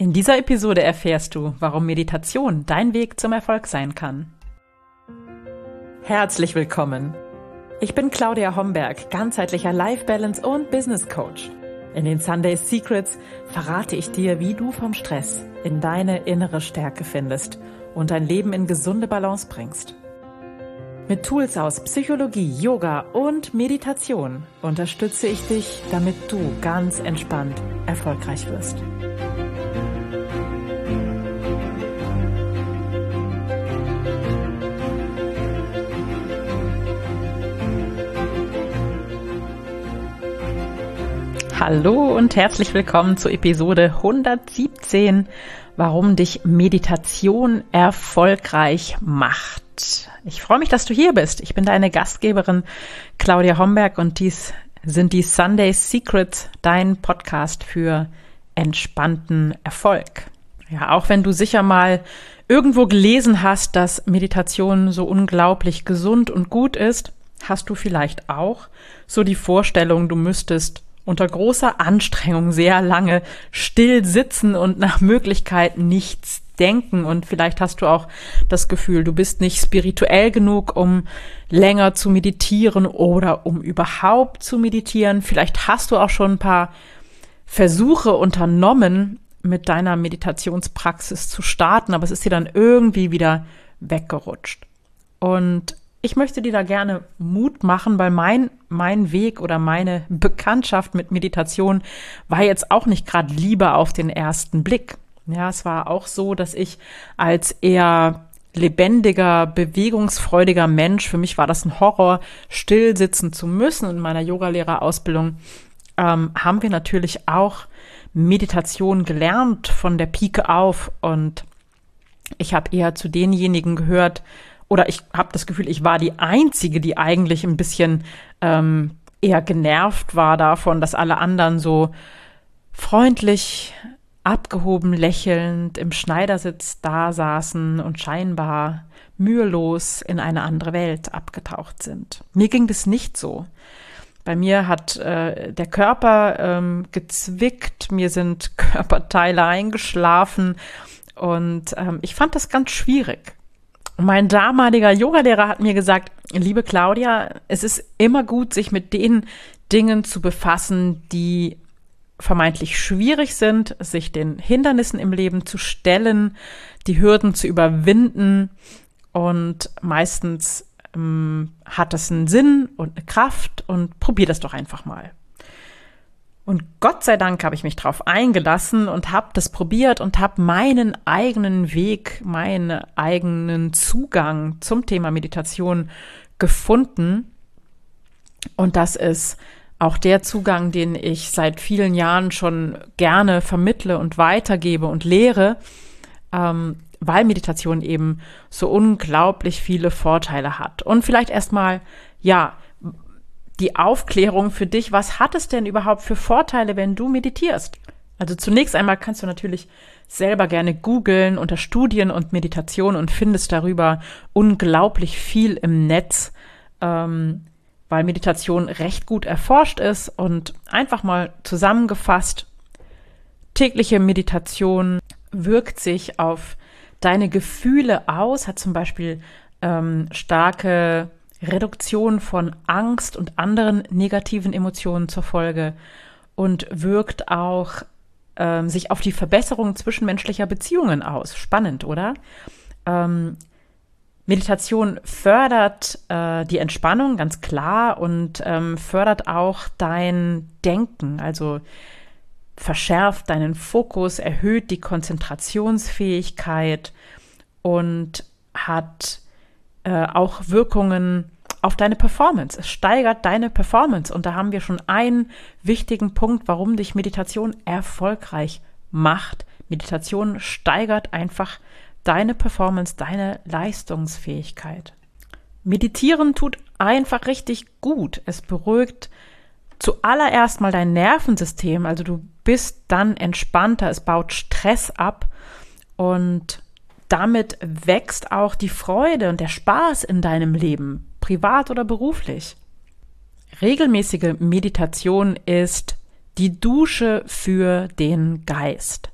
In dieser Episode erfährst du, warum Meditation dein Weg zum Erfolg sein kann. Herzlich willkommen. Ich bin Claudia Homberg, ganzheitlicher Life Balance und Business Coach. In den Sunday Secrets verrate ich dir, wie du vom Stress in deine innere Stärke findest und dein Leben in gesunde Balance bringst. Mit Tools aus Psychologie, Yoga und Meditation unterstütze ich dich, damit du ganz entspannt erfolgreich wirst. Hallo und herzlich willkommen zu Episode 117, warum dich Meditation erfolgreich macht. Ich freue mich, dass du hier bist. Ich bin deine Gastgeberin Claudia Homberg und dies sind die Sunday Secrets, dein Podcast für entspannten Erfolg. Ja, auch wenn du sicher mal irgendwo gelesen hast, dass Meditation so unglaublich gesund und gut ist, hast du vielleicht auch so die Vorstellung, du müsstest unter großer Anstrengung sehr lange still sitzen und nach Möglichkeit nichts denken. Und vielleicht hast du auch das Gefühl, du bist nicht spirituell genug, um länger zu meditieren oder um überhaupt zu meditieren. Vielleicht hast du auch schon ein paar Versuche unternommen, mit deiner Meditationspraxis zu starten, aber es ist dir dann irgendwie wieder weggerutscht. Und ich möchte dir da gerne Mut machen, weil mein, mein Weg oder meine Bekanntschaft mit Meditation war jetzt auch nicht gerade Liebe auf den ersten Blick. Ja, es war auch so, dass ich als eher lebendiger, bewegungsfreudiger Mensch, für mich war das ein Horror, still sitzen zu müssen. In meiner Yogalehrerausbildung ähm, haben wir natürlich auch Meditation gelernt von der Pike auf und ich habe eher zu denjenigen gehört, oder ich habe das Gefühl, ich war die Einzige, die eigentlich ein bisschen ähm, eher genervt war davon, dass alle anderen so freundlich, abgehoben, lächelnd im Schneidersitz da saßen und scheinbar mühelos in eine andere Welt abgetaucht sind. Mir ging das nicht so. Bei mir hat äh, der Körper ähm, gezwickt, mir sind Körperteile eingeschlafen und ähm, ich fand das ganz schwierig. Mein damaliger Yogalehrer hat mir gesagt, liebe Claudia, es ist immer gut, sich mit den Dingen zu befassen, die vermeintlich schwierig sind, sich den Hindernissen im Leben zu stellen, die Hürden zu überwinden. Und meistens ähm, hat das einen Sinn und eine Kraft und probier das doch einfach mal. Und Gott sei Dank habe ich mich darauf eingelassen und habe das probiert und habe meinen eigenen Weg, meinen eigenen Zugang zum Thema Meditation gefunden. Und das ist auch der Zugang, den ich seit vielen Jahren schon gerne vermittle und weitergebe und lehre, ähm, weil Meditation eben so unglaublich viele Vorteile hat. Und vielleicht erstmal, ja, die Aufklärung für dich, was hat es denn überhaupt für Vorteile, wenn du meditierst? Also zunächst einmal kannst du natürlich selber gerne googeln unter Studien und Meditation und findest darüber unglaublich viel im Netz, ähm, weil Meditation recht gut erforscht ist und einfach mal zusammengefasst, tägliche Meditation wirkt sich auf deine Gefühle aus, hat zum Beispiel ähm, starke Reduktion von Angst und anderen negativen Emotionen zur Folge und wirkt auch ähm, sich auf die Verbesserung zwischenmenschlicher Beziehungen aus. Spannend, oder? Ähm, Meditation fördert äh, die Entspannung, ganz klar, und ähm, fördert auch dein Denken, also verschärft deinen Fokus, erhöht die Konzentrationsfähigkeit und hat äh, auch Wirkungen auf deine Performance. Es steigert deine Performance. Und da haben wir schon einen wichtigen Punkt, warum dich Meditation erfolgreich macht. Meditation steigert einfach deine Performance, deine Leistungsfähigkeit. Meditieren tut einfach richtig gut. Es beruhigt zuallererst mal dein Nervensystem. Also du bist dann entspannter. Es baut Stress ab und damit wächst auch die Freude und der Spaß in deinem Leben, privat oder beruflich. Regelmäßige Meditation ist die Dusche für den Geist.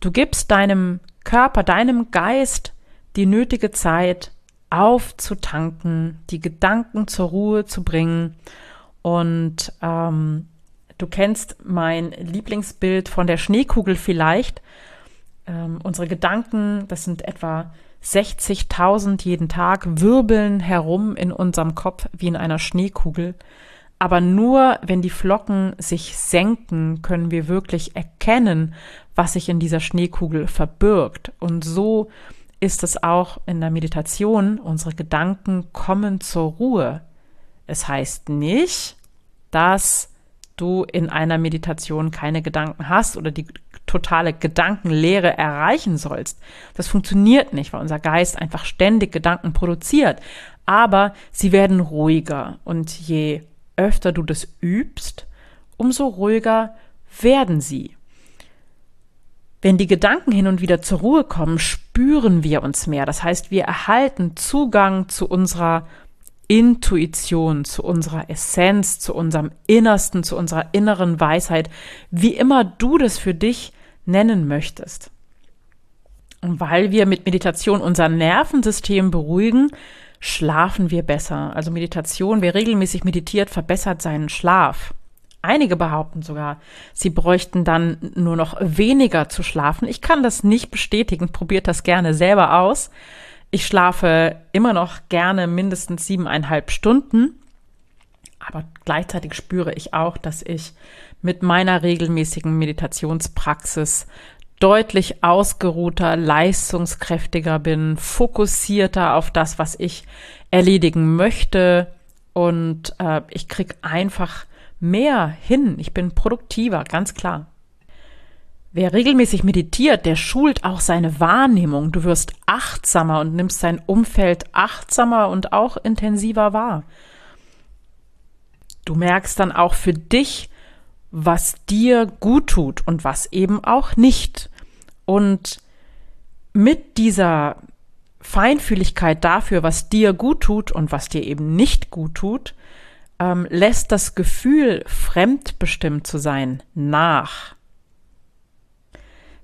Du gibst deinem Körper, deinem Geist die nötige Zeit, aufzutanken, die Gedanken zur Ruhe zu bringen. Und ähm, du kennst mein Lieblingsbild von der Schneekugel vielleicht. Ähm, unsere Gedanken, das sind etwa 60.000 jeden Tag, wirbeln herum in unserem Kopf wie in einer Schneekugel. Aber nur wenn die Flocken sich senken, können wir wirklich erkennen, was sich in dieser Schneekugel verbirgt. Und so ist es auch in der Meditation. Unsere Gedanken kommen zur Ruhe. Es heißt nicht, dass du in einer Meditation keine Gedanken hast oder die totale Gedankenlehre erreichen sollst. Das funktioniert nicht, weil unser Geist einfach ständig Gedanken produziert. Aber sie werden ruhiger und je öfter du das übst, umso ruhiger werden sie. Wenn die Gedanken hin und wieder zur Ruhe kommen, spüren wir uns mehr. Das heißt, wir erhalten Zugang zu unserer Intuition, zu unserer Essenz, zu unserem Innersten, zu unserer inneren Weisheit, wie immer du das für dich nennen möchtest. Und weil wir mit Meditation unser Nervensystem beruhigen, schlafen wir besser. Also Meditation, wer regelmäßig meditiert, verbessert seinen Schlaf. Einige behaupten sogar, sie bräuchten dann nur noch weniger zu schlafen. Ich kann das nicht bestätigen, probiert das gerne selber aus. Ich schlafe immer noch gerne mindestens siebeneinhalb Stunden, aber gleichzeitig spüre ich auch, dass ich mit meiner regelmäßigen Meditationspraxis deutlich ausgeruhter, leistungskräftiger bin, fokussierter auf das, was ich erledigen möchte und äh, ich krieg einfach mehr hin. Ich bin produktiver, ganz klar. Wer regelmäßig meditiert, der schult auch seine Wahrnehmung. Du wirst achtsamer und nimmst dein Umfeld achtsamer und auch intensiver wahr. Du merkst dann auch für dich, was dir gut tut und was eben auch nicht. Und mit dieser Feinfühligkeit dafür, was dir gut tut und was dir eben nicht gut tut, ähm, lässt das Gefühl, fremdbestimmt zu sein, nach.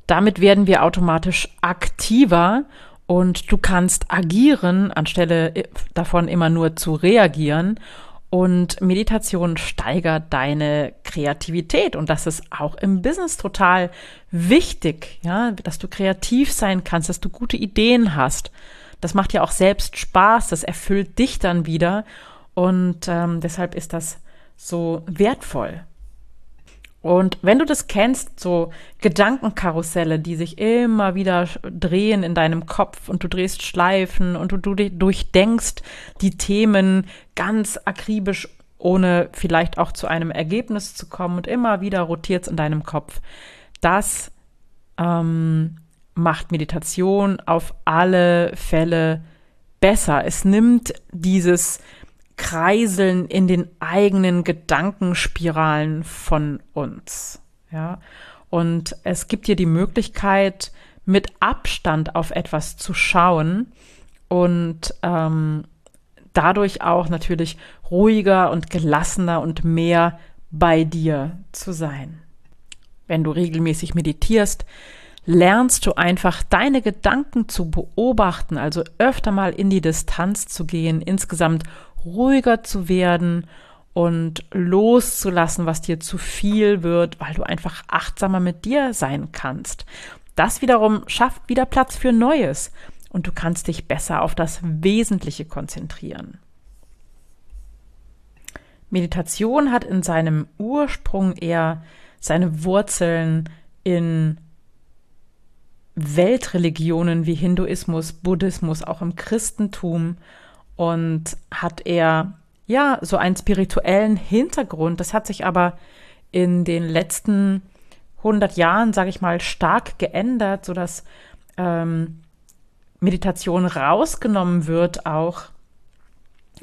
Damit werden wir automatisch aktiver und du kannst agieren, anstelle äh, davon immer nur zu reagieren. Und Meditation steigert deine Kreativität. Und das ist auch im Business total wichtig, ja, dass du kreativ sein kannst, dass du gute Ideen hast. Das macht ja auch selbst Spaß, das erfüllt dich dann wieder. Und ähm, deshalb ist das so wertvoll. Und wenn du das kennst, so Gedankenkarusselle, die sich immer wieder drehen in deinem Kopf und du drehst Schleifen und du, du durchdenkst die Themen ganz akribisch, ohne vielleicht auch zu einem Ergebnis zu kommen und immer wieder rotiert es in deinem Kopf. Das ähm, macht Meditation auf alle Fälle besser. Es nimmt dieses Kreiseln in den eigenen Gedankenspiralen von uns. Ja, und es gibt dir die Möglichkeit, mit Abstand auf etwas zu schauen und ähm, dadurch auch natürlich ruhiger und gelassener und mehr bei dir zu sein. Wenn du regelmäßig meditierst, lernst du einfach deine Gedanken zu beobachten, also öfter mal in die Distanz zu gehen, insgesamt ruhiger zu werden und loszulassen, was dir zu viel wird, weil du einfach achtsamer mit dir sein kannst. Das wiederum schafft wieder Platz für Neues und du kannst dich besser auf das Wesentliche konzentrieren. Meditation hat in seinem Ursprung eher seine Wurzeln in Weltreligionen wie Hinduismus, Buddhismus, auch im Christentum und hat er ja so einen spirituellen Hintergrund. Das hat sich aber in den letzten 100 Jahren, sage ich mal, stark geändert, so dass ähm, Meditation rausgenommen wird, auch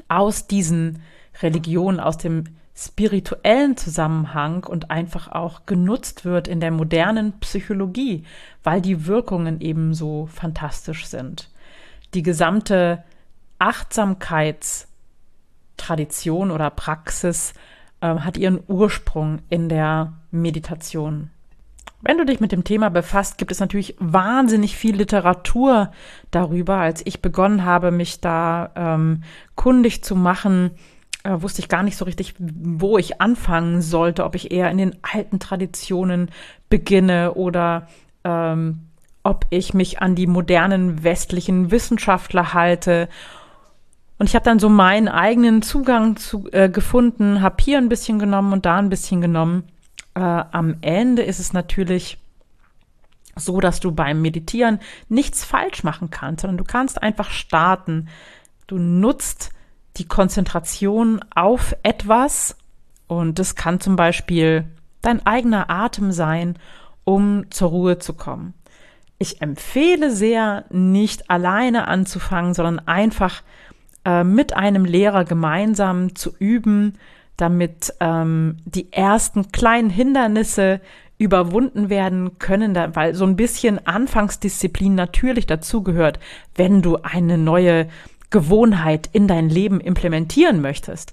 aus diesen Religionen, aus dem spirituellen Zusammenhang und einfach auch genutzt wird in der modernen Psychologie, weil die Wirkungen eben so fantastisch sind. Die gesamte Achtsamkeitstradition oder Praxis äh, hat ihren Ursprung in der Meditation. Wenn du dich mit dem Thema befasst, gibt es natürlich wahnsinnig viel Literatur darüber. Als ich begonnen habe, mich da ähm, kundig zu machen, äh, wusste ich gar nicht so richtig, wo ich anfangen sollte, ob ich eher in den alten Traditionen beginne oder ähm, ob ich mich an die modernen westlichen Wissenschaftler halte. Und ich habe dann so meinen eigenen Zugang zu, äh, gefunden, habe hier ein bisschen genommen und da ein bisschen genommen äh, am Ende ist es natürlich so, dass du beim Meditieren nichts falsch machen kannst, sondern du kannst einfach starten. Du nutzt die Konzentration auf etwas und das kann zum Beispiel dein eigener Atem sein, um zur Ruhe zu kommen. Ich empfehle sehr, nicht alleine anzufangen, sondern einfach äh, mit einem Lehrer gemeinsam zu üben, damit ähm, die ersten kleinen Hindernisse überwunden werden können, da, weil so ein bisschen Anfangsdisziplin natürlich dazugehört, wenn du eine neue Gewohnheit in dein Leben implementieren möchtest.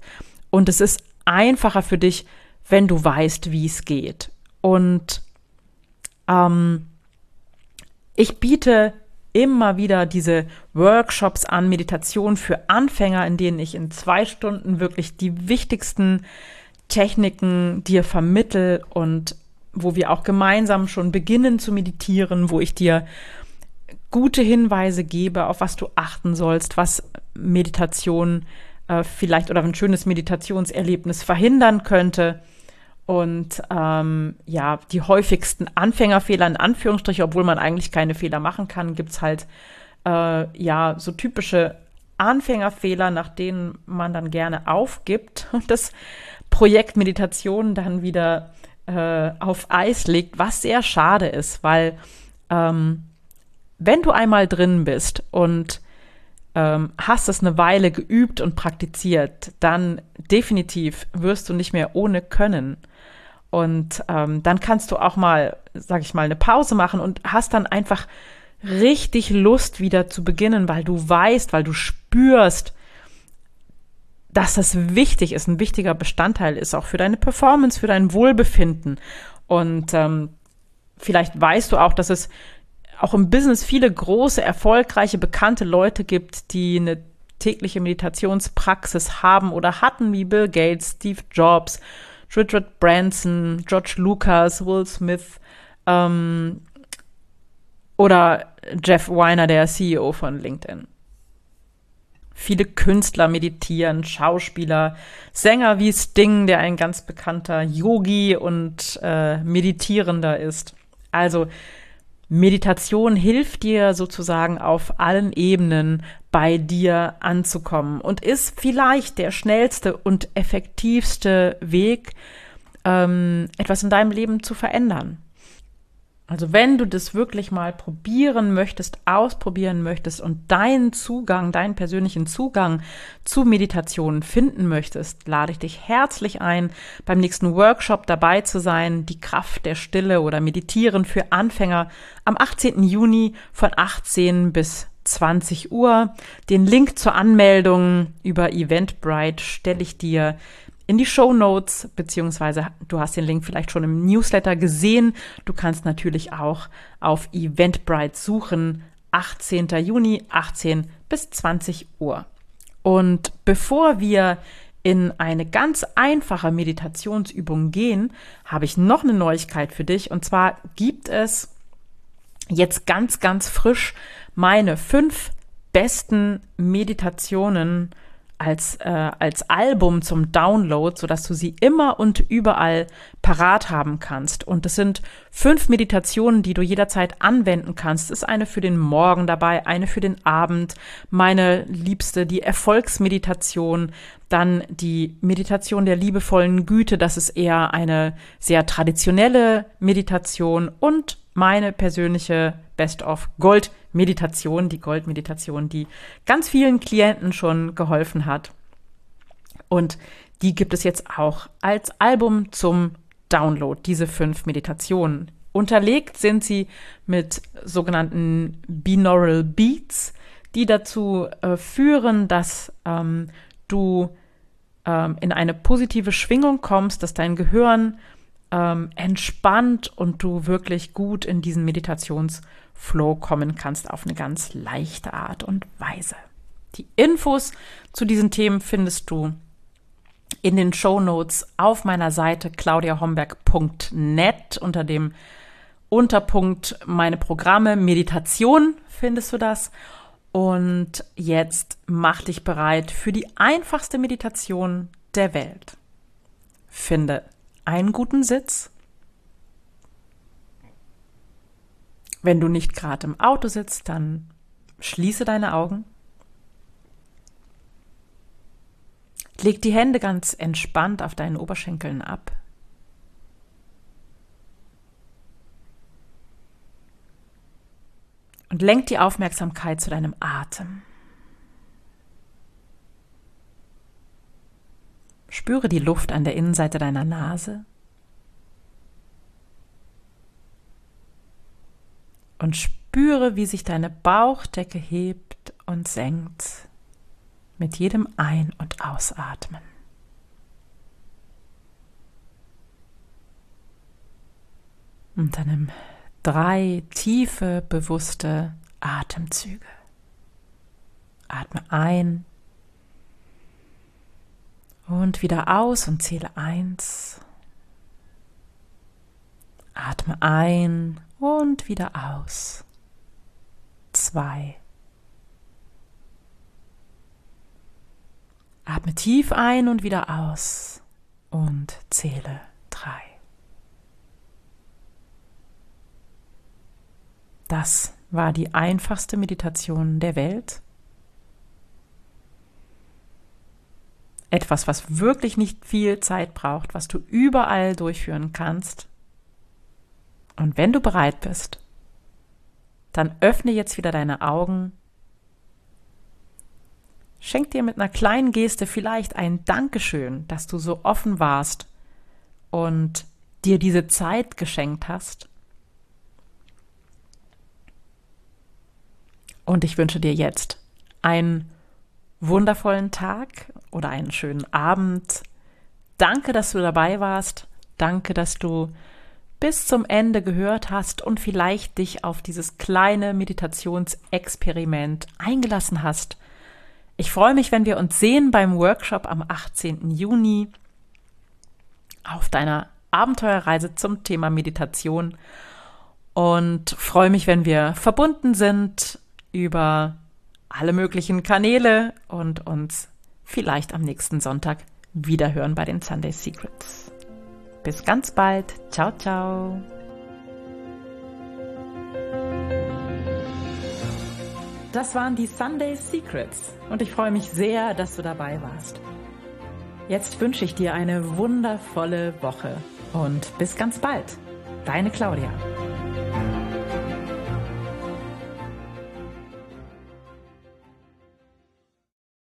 Und es ist einfacher für dich, wenn du weißt, wie es geht. Und ähm, ich biete immer wieder diese Workshops an, Meditation für Anfänger, in denen ich in zwei Stunden wirklich die wichtigsten Techniken dir vermittel und wo wir auch gemeinsam schon beginnen zu meditieren, wo ich dir gute Hinweise gebe, auf was du achten sollst, was Meditation äh, vielleicht oder ein schönes Meditationserlebnis verhindern könnte. Und ähm, ja, die häufigsten Anfängerfehler in Anführungsstrichen, obwohl man eigentlich keine Fehler machen kann, gibt es halt äh, ja so typische Anfängerfehler, nach denen man dann gerne aufgibt und das Projekt Meditation dann wieder äh, auf Eis legt, was sehr schade ist, weil ähm, wenn du einmal drin bist und ähm, hast es eine Weile geübt und praktiziert, dann definitiv wirst du nicht mehr ohne können. Und ähm, dann kannst du auch mal, sag ich mal, eine Pause machen und hast dann einfach richtig Lust wieder zu beginnen, weil du weißt, weil du spürst, dass das wichtig ist, ein wichtiger Bestandteil ist, auch für deine Performance, für dein Wohlbefinden. Und ähm, vielleicht weißt du auch, dass es auch im Business viele große, erfolgreiche, bekannte Leute gibt, die eine tägliche Meditationspraxis haben oder hatten, wie Bill Gates, Steve Jobs Richard Branson, George Lucas, Will Smith ähm, oder Jeff Weiner, der CEO von LinkedIn. Viele Künstler meditieren, Schauspieler, Sänger wie Sting, der ein ganz bekannter Yogi und äh, Meditierender ist. Also Meditation hilft dir sozusagen auf allen Ebenen bei dir anzukommen und ist vielleicht der schnellste und effektivste Weg, ähm, etwas in deinem Leben zu verändern. Also wenn du das wirklich mal probieren möchtest, ausprobieren möchtest und deinen Zugang, deinen persönlichen Zugang zu Meditation finden möchtest, lade ich dich herzlich ein, beim nächsten Workshop dabei zu sein, die Kraft der Stille oder Meditieren für Anfänger am 18. Juni von 18 bis 20 Uhr. Den Link zur Anmeldung über Eventbrite stelle ich dir in die Show Notes, beziehungsweise du hast den Link vielleicht schon im Newsletter gesehen. Du kannst natürlich auch auf Eventbrite suchen. 18. Juni, 18 bis 20 Uhr. Und bevor wir in eine ganz einfache Meditationsübung gehen, habe ich noch eine Neuigkeit für dich. Und zwar gibt es jetzt ganz, ganz frisch meine fünf besten Meditationen als, äh, als Album zum Download, sodass du sie immer und überall parat haben kannst. Und es sind fünf Meditationen, die du jederzeit anwenden kannst. Es ist eine für den Morgen dabei, eine für den Abend, meine liebste, die Erfolgsmeditation, dann die Meditation der liebevollen Güte, das ist eher eine sehr traditionelle Meditation und meine persönliche Best of Gold Meditation, die Gold-Meditation, die ganz vielen Klienten schon geholfen hat. Und die gibt es jetzt auch als Album zum Download, diese fünf Meditationen. Unterlegt sind sie mit sogenannten Binaural Beats, die dazu äh, führen, dass ähm, du ähm, in eine positive Schwingung kommst, dass dein Gehirn ähm, entspannt und du wirklich gut in diesen Meditationsflow kommen kannst auf eine ganz leichte Art und Weise. Die Infos zu diesen Themen findest du in den Show Notes auf meiner Seite claudiahomberg.net unter dem Unterpunkt meine Programme Meditation findest du das. Und jetzt mach dich bereit für die einfachste Meditation der Welt. Finde einen guten Sitz. Wenn du nicht gerade im Auto sitzt, dann schließe deine Augen. Leg die Hände ganz entspannt auf deinen Oberschenkeln ab. Und lenk die Aufmerksamkeit zu deinem Atem. Spüre die Luft an der Innenseite deiner Nase. Und spüre, wie sich deine Bauchdecke hebt und senkt mit jedem Ein- und Ausatmen. Und dann nimm drei tiefe, bewusste Atemzüge. Atme ein und wieder aus und zähle eins. Atme ein und wieder aus. Zwei. Atme tief ein und wieder aus und zähle drei. Das war die einfachste Meditation der Welt. Etwas, was wirklich nicht viel Zeit braucht, was du überall durchführen kannst. Und wenn du bereit bist, dann öffne jetzt wieder deine Augen Schenk dir mit einer kleinen Geste vielleicht ein Dankeschön, dass du so offen warst und dir diese Zeit geschenkt hast. Und ich wünsche dir jetzt einen wundervollen Tag oder einen schönen Abend. Danke, dass du dabei warst. Danke, dass du bis zum Ende gehört hast und vielleicht dich auf dieses kleine Meditationsexperiment eingelassen hast ich freue mich, wenn wir uns sehen beim Workshop am 18. Juni auf deiner Abenteuerreise zum Thema Meditation und freue mich, wenn wir verbunden sind über alle möglichen Kanäle und uns vielleicht am nächsten Sonntag wiederhören bei den Sunday Secrets. Bis ganz bald. Ciao, ciao. Das waren die Sunday Secrets und ich freue mich sehr, dass du dabei warst. Jetzt wünsche ich dir eine wundervolle Woche und bis ganz bald. Deine Claudia.